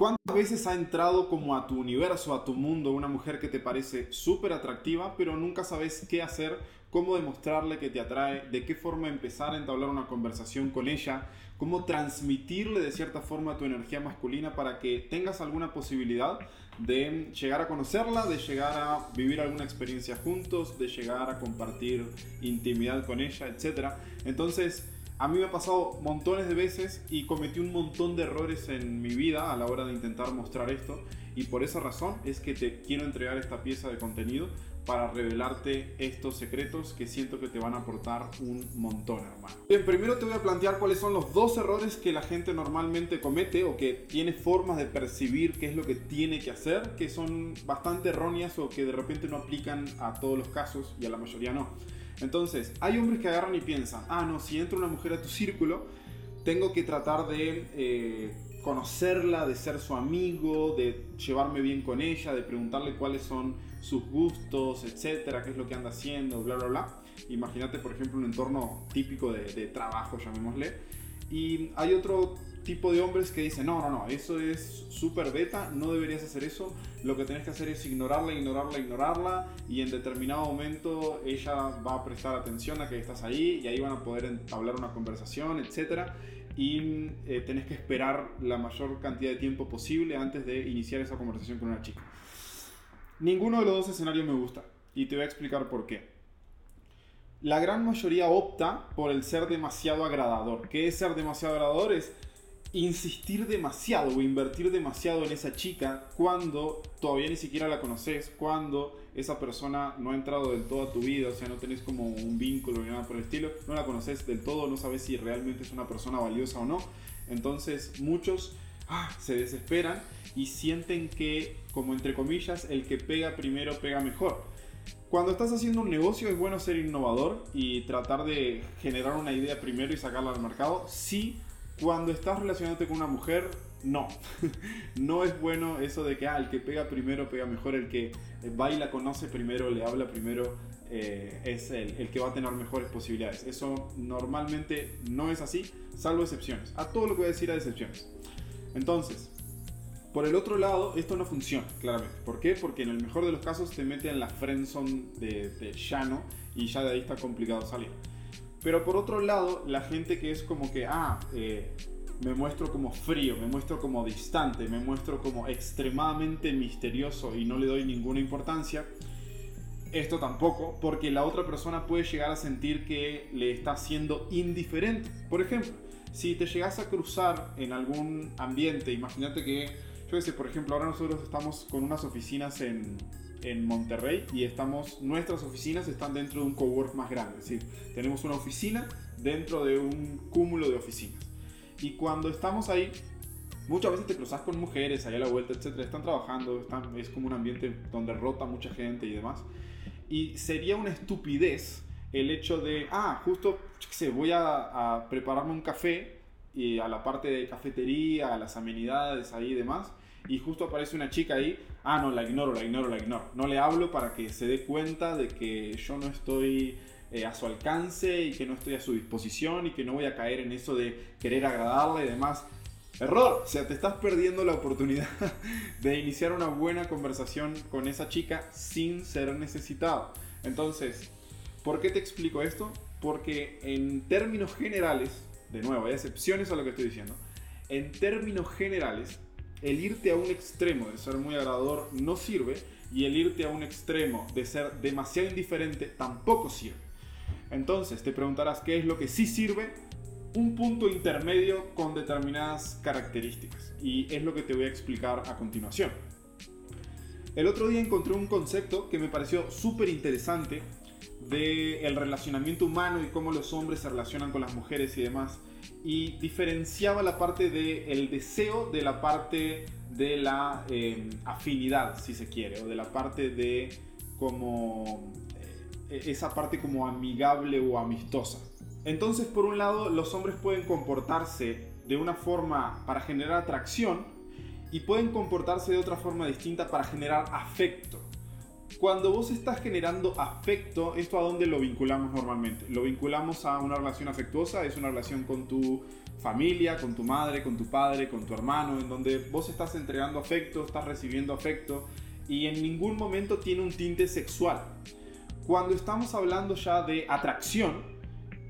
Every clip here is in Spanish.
¿Cuántas veces ha entrado como a tu universo, a tu mundo, una mujer que te parece súper atractiva, pero nunca sabes qué hacer, cómo demostrarle que te atrae, de qué forma empezar a entablar una conversación con ella, cómo transmitirle de cierta forma tu energía masculina para que tengas alguna posibilidad de llegar a conocerla, de llegar a vivir alguna experiencia juntos, de llegar a compartir intimidad con ella, etc. Entonces, a mí me ha pasado montones de veces y cometí un montón de errores en mi vida a la hora de intentar mostrar esto y por esa razón es que te quiero entregar esta pieza de contenido para revelarte estos secretos que siento que te van a aportar un montón, hermano. Bien, primero te voy a plantear cuáles son los dos errores que la gente normalmente comete o que tiene formas de percibir qué es lo que tiene que hacer, que son bastante erróneas o que de repente no aplican a todos los casos y a la mayoría no. Entonces, hay hombres que agarran y piensan, ah, no, si entra una mujer a tu círculo, tengo que tratar de eh, conocerla, de ser su amigo, de llevarme bien con ella, de preguntarle cuáles son sus gustos, etcétera, qué es lo que anda haciendo, bla, bla, bla. Imagínate, por ejemplo, un entorno típico de, de trabajo, llamémosle. Y hay otro tipo de hombres que dicen, no, no, no, eso es súper beta, no deberías hacer eso, lo que tenés que hacer es ignorarla, ignorarla, ignorarla y en determinado momento ella va a prestar atención a que estás ahí y ahí van a poder entablar una conversación, etc. Y eh, tenés que esperar la mayor cantidad de tiempo posible antes de iniciar esa conversación con una chica. Ninguno de los dos escenarios me gusta y te voy a explicar por qué la gran mayoría opta por el ser demasiado agradador. ¿Qué es ser demasiado agradador? Es insistir demasiado o invertir demasiado en esa chica cuando todavía ni siquiera la conoces, cuando esa persona no ha entrado del todo a tu vida, o sea, no tenés como un vínculo ni nada por el estilo, no la conoces del todo, no sabes si realmente es una persona valiosa o no. Entonces muchos ah, se desesperan y sienten que, como entre comillas, el que pega primero pega mejor. Cuando estás haciendo un negocio es bueno ser innovador y tratar de generar una idea primero y sacarla al mercado. Sí, cuando estás relacionándote con una mujer, no. no es bueno eso de que ah, el que pega primero pega mejor, el que baila conoce primero, le habla primero, eh, es el, el, que va a tener mejores posibilidades. Eso normalmente no es así, salvo excepciones. A todo lo que voy a decir hay excepciones. Entonces, por el otro lado, esto no funciona, claramente. ¿Por qué? Porque en el mejor de los casos te mete en la friendzone de, de llano y ya de ahí está complicado salir. Pero por otro lado, la gente que es como que, ah, eh, me muestro como frío, me muestro como distante, me muestro como extremadamente misterioso y no le doy ninguna importancia, esto tampoco, porque la otra persona puede llegar a sentir que le está siendo indiferente. Por ejemplo, si te llegas a cruzar en algún ambiente, imagínate que, yo por ejemplo, ahora nosotros estamos con unas oficinas en, en Monterrey y estamos, nuestras oficinas están dentro de un cowork más grande, es decir, tenemos una oficina dentro de un cúmulo de oficinas. Y cuando estamos ahí, muchas veces te cruzas con mujeres allá a la vuelta, etcétera, están trabajando, están, es como un ambiente donde rota mucha gente y demás. Y sería una estupidez el hecho de, ah, justo, qué sé, voy a, a prepararme un café y a la parte de cafetería, a las amenidades ahí y demás y justo aparece una chica ahí, ah, no, la ignoro, la ignoro, la ignoro. No le hablo para que se dé cuenta de que yo no estoy eh, a su alcance y que no estoy a su disposición y que no voy a caer en eso de querer agradarle y demás. Error, o sea, te estás perdiendo la oportunidad de iniciar una buena conversación con esa chica sin ser necesitado. Entonces, ¿por qué te explico esto? Porque en términos generales, de nuevo, hay excepciones a lo que estoy diciendo, en términos generales, el irte a un extremo de ser muy agradador no sirve y el irte a un extremo de ser demasiado indiferente tampoco sirve. Entonces te preguntarás qué es lo que sí sirve. Un punto intermedio con determinadas características y es lo que te voy a explicar a continuación. El otro día encontré un concepto que me pareció súper interesante del el relacionamiento humano y cómo los hombres se relacionan con las mujeres y demás y diferenciaba la parte del deseo de la parte de la em, afinidad, si se quiere, o de la parte de como eh, esa parte como amigable o amistosa. Entonces, por un lado, los hombres pueden comportarse de una forma para generar atracción y pueden comportarse de otra forma distinta para generar afecto. Cuando vos estás generando afecto, ¿esto a dónde lo vinculamos normalmente? Lo vinculamos a una relación afectuosa, es una relación con tu familia, con tu madre, con tu padre, con tu hermano, en donde vos estás entregando afecto, estás recibiendo afecto y en ningún momento tiene un tinte sexual. Cuando estamos hablando ya de atracción,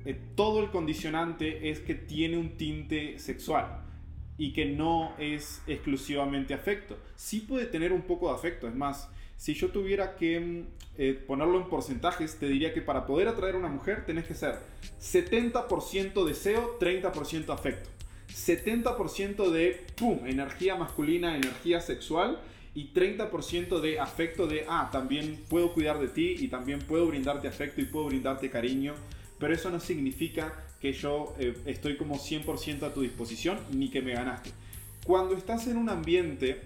eh, todo el condicionante es que tiene un tinte sexual y que no es exclusivamente afecto. Sí puede tener un poco de afecto, es más, si yo tuviera que mm, eh, ponerlo en porcentajes, te diría que para poder atraer a una mujer tenés que ser 70% deseo, 30% afecto. 70% de, ¡pum!, energía masculina, energía sexual y 30% de afecto de, ah, también puedo cuidar de ti y también puedo brindarte afecto y puedo brindarte cariño, pero eso no significa que yo eh, estoy como 100% a tu disposición ni que me ganaste. Cuando estás en un ambiente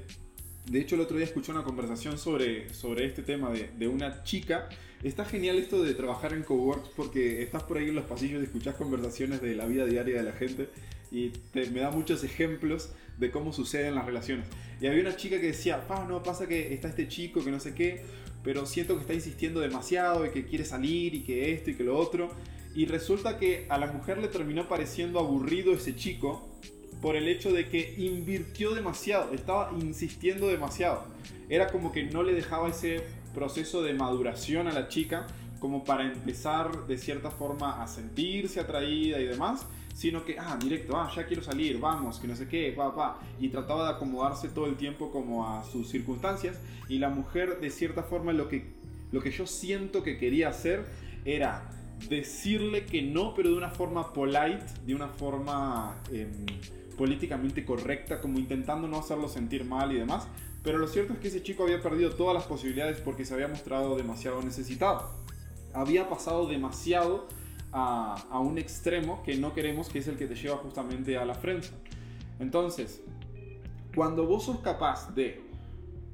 de hecho, el otro día escuché una conversación sobre, sobre este tema de, de, una chica. Está genial esto de trabajar en coworks porque estás por ahí en los pasillos y escuchas conversaciones de la vida diaria de la gente y me da muchos ejemplos de cómo suceden las relaciones. Y había una chica que decía, ah, no, pasa que está este chico que no sé qué, pero siento que está insistiendo demasiado y que quiere salir y que esto y que lo otro. Y resulta que a la mujer le terminó pareciendo aburrido ese chico por el hecho de que invirtió demasiado, estaba insistiendo demasiado. Era como que no le dejaba ese proceso de maduración a la chica como para empezar de cierta forma a sentirse atraída y demás, sino que, ah, directo, ah, ya quiero salir, vamos, que no sé qué, va, va, y trataba de acomodarse todo el tiempo como a sus circunstancias, y la mujer de cierta forma lo que, lo que yo siento que quería hacer era decirle que no, pero de una forma polite, de una forma... Em, políticamente correcta, como intentando no hacerlo sentir mal y demás. Pero lo cierto es que ese chico había perdido todas las posibilidades porque se había mostrado demasiado necesitado. Había pasado demasiado a, un extremo que no queremos, que es el que te lleva justamente a la frente. Entonces, cuando vos sos capaz de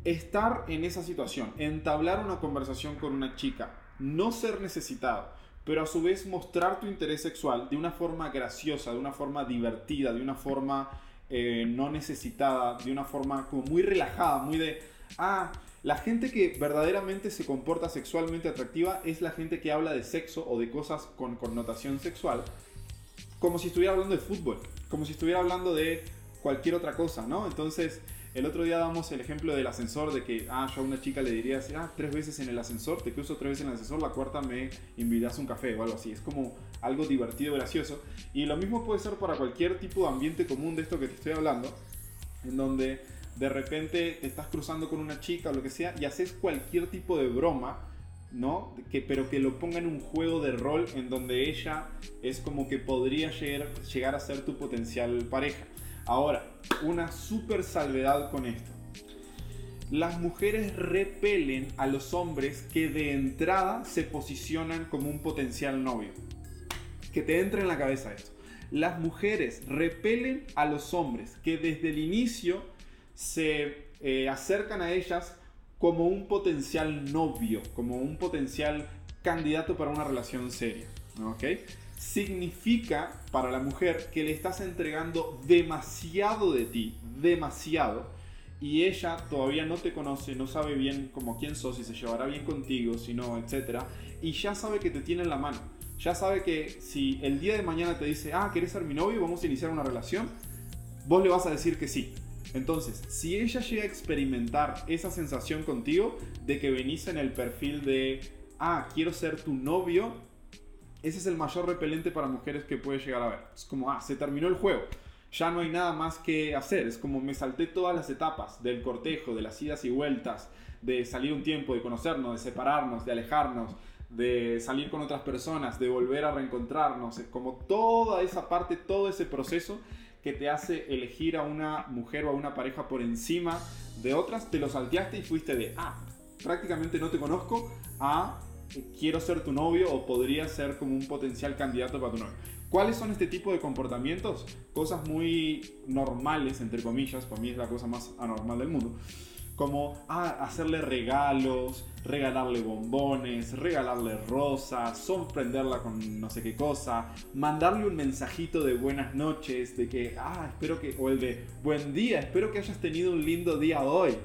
estar en esa situación, entablar una conversación con una chica, no ser necesitado, pero a su vez mostrar tu interés sexual de una forma graciosa, de una forma divertida, de una forma eh, no necesitada, de una forma como muy relajada, muy de, ah, la gente que verdaderamente se comporta sexualmente atractiva es la gente que habla de sexo o de cosas con connotación sexual, como si estuviera hablando de fútbol, como si estuviera hablando de cualquier otra cosa, ¿no? Entonces, el otro día damos el ejemplo del ascensor, de que, ah, yo a una chica le diría, ah, tres veces en el ascensor, te cruzo tres veces en el ascensor, la cuarta me invitas un café o algo así. Es como algo divertido, gracioso. Y lo mismo puede ser para cualquier tipo de ambiente común de esto que te estoy hablando, en donde de repente te estás cruzando con una chica o lo que sea y haces cualquier tipo de broma, ¿no? Que, pero que lo ponga en un juego de rol en donde ella es como que podría llegar a ser tu potencial pareja. Ahora, una super salvedad con esto. Las mujeres repelen a los hombres que de entrada se posicionan como un potencial novio. Que te entre en la cabeza esto. Las mujeres repelen a los hombres que desde el inicio se eh, acercan a ellas como un potencial novio, como un potencial candidato para una relación seria. ¿Ok? Significa para la mujer que le estás entregando demasiado de ti, demasiado, y ella todavía no te conoce, no sabe bien como quién sos, si se llevará bien contigo, si no, etc. Y ya sabe que te tiene en la mano. Ya sabe que si el día de mañana te dice, ah, ¿querés ser mi novio? Vamos a iniciar una relación. Vos le vas a decir que sí. Entonces, si ella llega a experimentar esa sensación contigo de que venís en el perfil de, ah, quiero ser tu novio, ese es el mayor repelente para mujeres que puede llegar a ver. Es como, ah, se terminó el juego. Ya no hay nada más que hacer. Es como me salté todas las etapas del cortejo, de las idas y vueltas, de salir un tiempo, de conocernos, de separarnos, de alejarnos, de salir con otras personas, de volver a reencontrarnos. Es como toda esa parte, todo ese proceso que te hace elegir a una mujer o a una pareja por encima de otras, te lo salteaste y fuiste de, ah, prácticamente no te conozco, a quiero ser tu novio o podría ser como un potencial candidato para tu novio. ¿Cuáles son este tipo de comportamientos? Cosas muy normales, entre comillas, para mí es la cosa más anormal del mundo. Como ah, hacerle regalos, regalarle bombones, regalarle rosas, sorprenderla con no sé qué cosa, mandarle un mensajito de buenas noches, de que, ah, espero que, o el de buen día, espero que hayas tenido un lindo día hoy.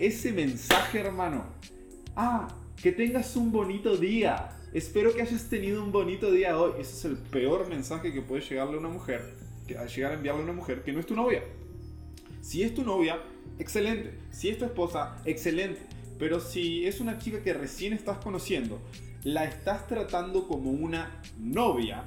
Ese mensaje, hermano, Ah, que tengas un bonito día. Espero que hayas tenido un bonito día hoy. Ese es el peor mensaje que puede llegarle a una mujer, que llegar a enviarle a una mujer que no es tu novia. Si es tu novia, excelente. Si es tu esposa, excelente. Pero si es una chica que recién estás conociendo, la estás tratando como una novia,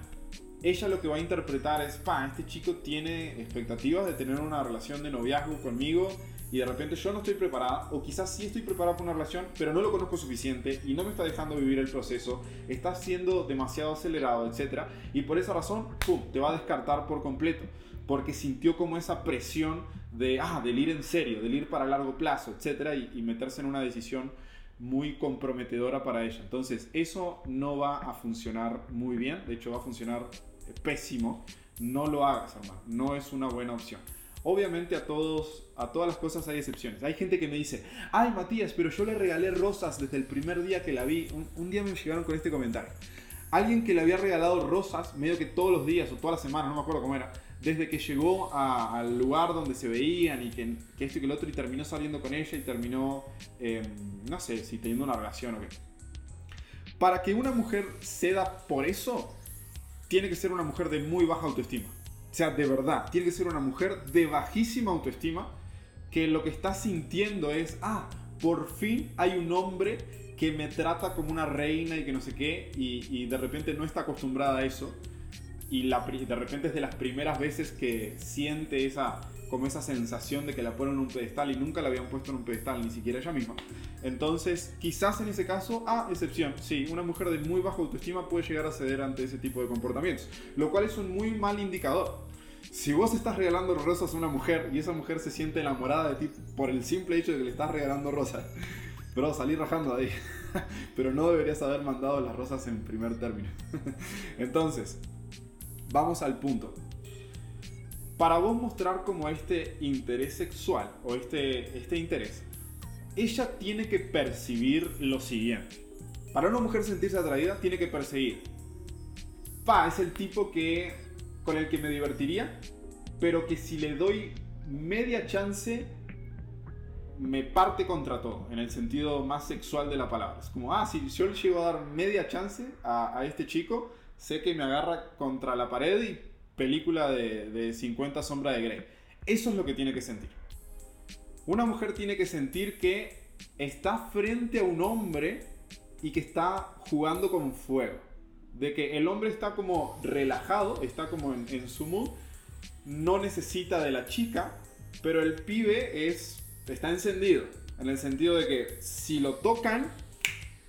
ella lo que va a interpretar es, pa, este chico tiene expectativas de tener una relación de noviazgo conmigo y de repente yo no estoy preparada, o quizás sí estoy preparada para una relación, pero no lo conozco suficiente y no me está dejando vivir el proceso, está siendo demasiado acelerado, etc. Y por esa razón, ¡pum!, te va a descartar por completo, porque sintió como esa presión de, ah, del ir en serio, del ir para largo plazo, etc. Y, y meterse en una decisión muy comprometedora para ella. Entonces, eso no va a funcionar muy bien, de hecho va a funcionar pésimo. No lo hagas, hermano, no es una buena opción. Obviamente a todos, a todas las cosas hay excepciones. Hay gente que me dice, ay Matías, pero yo le regalé rosas desde el primer día que la vi. Un, día me llegaron con este comentario. Alguien que le había regalado rosas medio que todos los días o todas las semanas, no me acuerdo cómo era, desde que llegó al lugar donde se veían y que, esto y que el otro y terminó saliendo con ella y terminó, em, no sé, si teniendo una relación o qué. Para que una mujer ceda por eso, tiene que ser una mujer de muy baja autoestima. Sea, de verdad, tiene que ser una mujer de bajísima autoestima que lo que está sintiendo es, ah, por fin hay un hombre que me trata como una reina y que no sé qué, y, de repente no está acostumbrada a eso, y de repente es de las primeras veces que siente esa, como esa sensación de que la ponen en un pedestal y nunca la habían puesto en un pedestal, ni siquiera ella misma. Entonces, quizás en ese caso, a excepción, sí, una mujer de muy baja autoestima puede llegar a ceder ante ese tipo de comportamientos, lo cual es un muy mal indicador. Si vos estás regalando rosas a una mujer y esa mujer se siente enamorada de ti por el simple hecho de que le estás regalando rosas, pero salí rajando ahí. pero no deberías haber mandado las rosas en primer término. Entonces, vamos al punto. Para vos mostrar como este interés sexual o este, este interés, ella tiene que percibir lo siguiente. Para una mujer sentirse atraída, tiene que percibir. Pa, es el tipo que con el que me divertiría, pero que si le doy media chance, me parte contra todo, en el sentido más sexual de la palabra. Es como, ah, si yo le llego a dar media chance a, este chico, sé que me agarra contra la pared y película de, de 50 sombras de Grey. Eso es lo que tiene que sentir. Una mujer tiene que sentir que está frente a un hombre y que está jugando con fuego. De que el hombre está como relajado, está como en, su mood, no necesita de la chica, pero el pibe es, está encendido. En el sentido de que si lo tocan,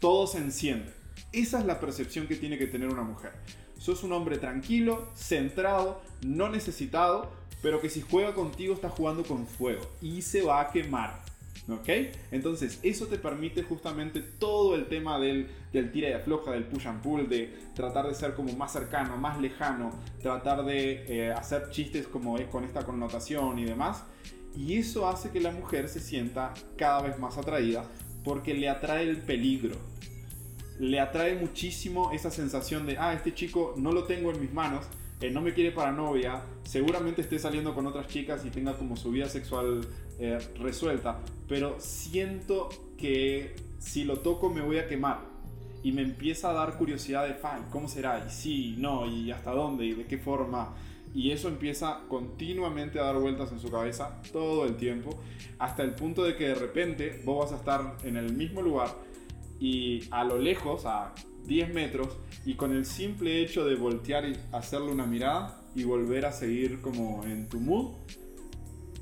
todo se enciende. Esa es la percepción que tiene que tener una mujer. Sos un hombre tranquilo, centrado, no necesitado, pero que si juega contigo está jugando con fuego y se va a quemar. ¿Ok? Entonces, eso te permite justamente todo el tema del, del tira y afloja, del push and pull, de tratar de ser como más cercano, más lejano, tratar de eh, hacer chistes como es con esta connotación y demás. Y eso hace que la mujer se sienta cada vez más atraída porque le atrae el peligro. Le atrae muchísimo esa sensación de, ah, este chico no lo tengo en mis manos, no me quiere para novia, seguramente esté saliendo con otras chicas y tenga como su vida sexual eh, resuelta, pero siento que si lo toco me voy a quemar y me empieza a dar curiosidad de, ¿cómo será? Y sí, no, y hasta dónde, y de qué forma. Y eso empieza continuamente a dar vueltas en su cabeza todo el tiempo, hasta el punto de que de repente vos vas a estar en el mismo lugar y a lo lejos, a 10 metros y con el simple hecho de voltear y hacerle una mirada y volver a seguir como en tu mood,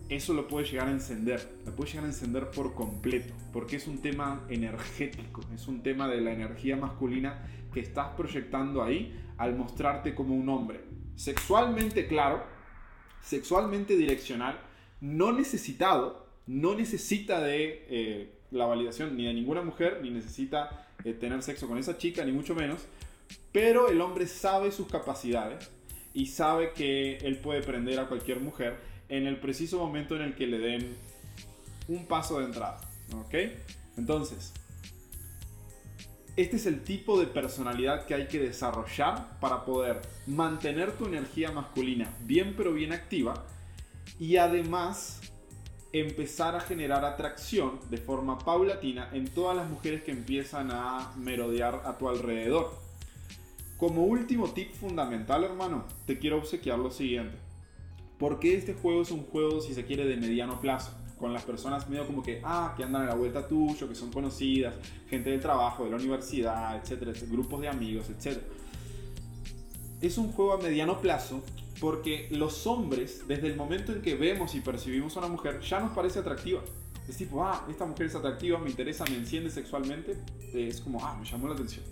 eso lo puede llegar a encender, lo puede llegar a encender por completo, porque es un tema energético, es un tema de la energía masculina que estás proyectando ahí al mostrarte como un hombre. Sexualmente claro, sexualmente direccional, no necesitado, no necesita de eh, la validación ni de ninguna mujer, ni necesita eh, tener sexo con esa chica, ni mucho menos. Pero el hombre sabe sus capacidades y sabe que él puede prender a cualquier mujer en el preciso momento en el que le den un paso de entrada. ¿Ok? Entonces, este es el tipo de personalidad que hay que desarrollar para poder mantener tu energía masculina bien pero bien activa y además empezar a generar atracción de forma paulatina en todas las mujeres que empiezan a merodear a tu alrededor. Como último tip fundamental, hermano, te quiero obsequiar lo siguiente. Porque este juego es un juego, si se quiere, de mediano plazo? Con las personas medio como que, ah, que andan a la vuelta tuyo, que son conocidas, gente del trabajo, de la universidad, etcétera, grupos de amigos, etcétera. Es un juego a mediano plazo porque los hombres, desde el momento en que vemos y percibimos a una mujer, ya nos parece atractiva. Es tipo, ah, esta mujer es atractiva, me interesa, me enciende sexualmente. Es como, ah, me llamó la atención.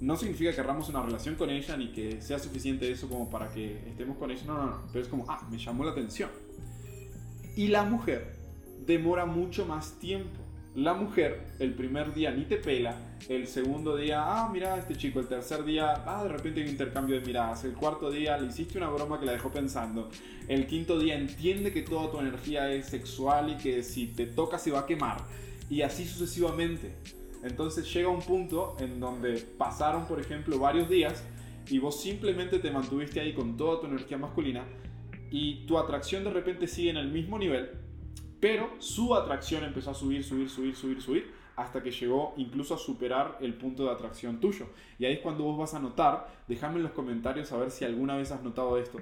No significa que querramos una relación con ella ni que sea suficiente eso como para que estemos con ella. No, no, no. Pero es como, ah, me llamó la atención. Y la mujer demora mucho más tiempo la mujer el primer día ni te pela, el segundo día, ah, mira este chico, el tercer día, ah, de repente hay un intercambio de miradas, el cuarto día le hiciste una broma que la dejó pensando, el quinto día entiende que toda tu energía es sexual y que si te toca se va a quemar, y así sucesivamente. Entonces llega un punto en donde pasaron, por ejemplo, varios días y vos simplemente te mantuviste ahí con toda tu energía masculina y tu atracción de repente sigue en el mismo nivel, pero su atracción empezó a subir, subir, subir, subir, subir, hasta que llegó incluso a superar el punto de atracción tuyo. Y ahí es cuando vos vas a notar, déjame en los comentarios a ver si alguna vez has notado esto,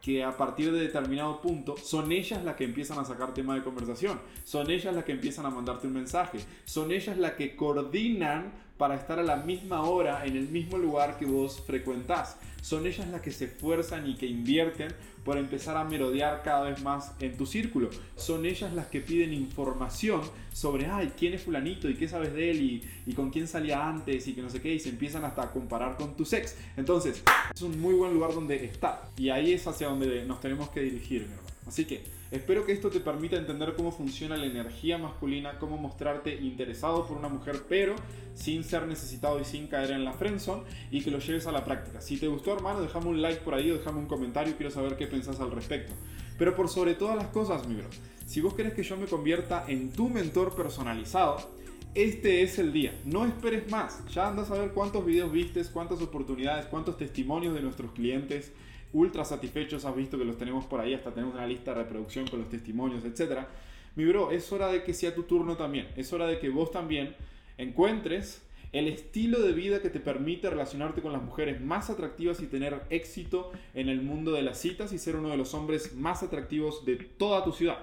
que a partir de determinado punto son ellas las que empiezan a sacar tema de conversación, son ellas las que empiezan a mandarte un mensaje, son ellas las que coordinan para estar a la misma hora en el mismo lugar que vos frecuentás. Son ellas las que se esfuerzan y que invierten por empezar a merodear cada vez más en tu círculo. Son ellas las que piden información sobre, ay, ¿quién es fulanito? ¿Y qué sabes de él? ¿Y, y con quién salía antes? Y que no sé qué. Y se empiezan hasta a comparar con tu sex. Entonces, es un muy buen lugar donde estar. Y ahí es hacia donde nos tenemos que dirigir, mi. Así que espero que esto te permita entender cómo funciona la energía masculina, cómo mostrarte interesado por una mujer, pero sin ser necesitado y sin caer en la friendzone y que lo lleves a la práctica. Si te gustó, hermano, déjame un like por ahí o déjame un comentario, quiero saber qué pensás al respecto. Pero por sobre todas las cosas, mi bro, si vos querés que yo me convierta en tu mentor personalizado, este es el día. No esperes más. Ya andas a ver cuántos videos vistes, cuántas oportunidades, cuántos testimonios de nuestros clientes ultra satisfechos, has visto que los tenemos por ahí, hasta tenemos una lista de reproducción con los testimonios, etc. Mi bro, es hora de que sea tu turno también, es hora de que vos también encuentres el estilo de vida que te permite relacionarte con las mujeres más atractivas y tener éxito en el mundo de las citas y ser uno de los hombres más atractivos de toda tu ciudad.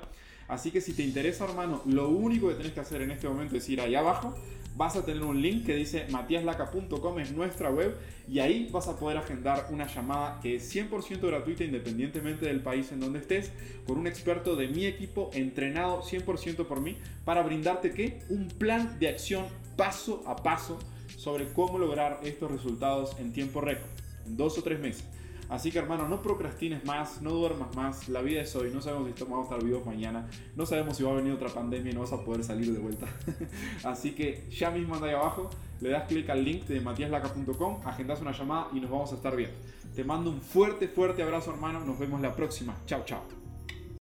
Así que si te interesa, hermano, lo único que tenés que hacer en este momento es ir ahí abajo, vas a tener un link que dice matiaslaca.com, es nuestra web, y ahí vas a poder agendar una llamada que es 100% gratuita independientemente del país en donde estés, con un experto de mi equipo entrenado 100% por mí para brindarte ¿qué? un plan de acción paso a paso sobre cómo lograr estos resultados en tiempo récord, en dos o tres meses. Así que hermano, no procrastines más, no duermas más, la vida es hoy, no sabemos si vamos a estar vivos mañana, no sabemos si va a venir otra pandemia y no vas a poder salir de vuelta. Así que ya mismo anda ahí abajo, le das clic al link de matiaslaca.com, agendas una llamada y nos vamos a estar viendo. Te mando un fuerte, fuerte abrazo hermano, nos vemos la próxima. Chao, chao.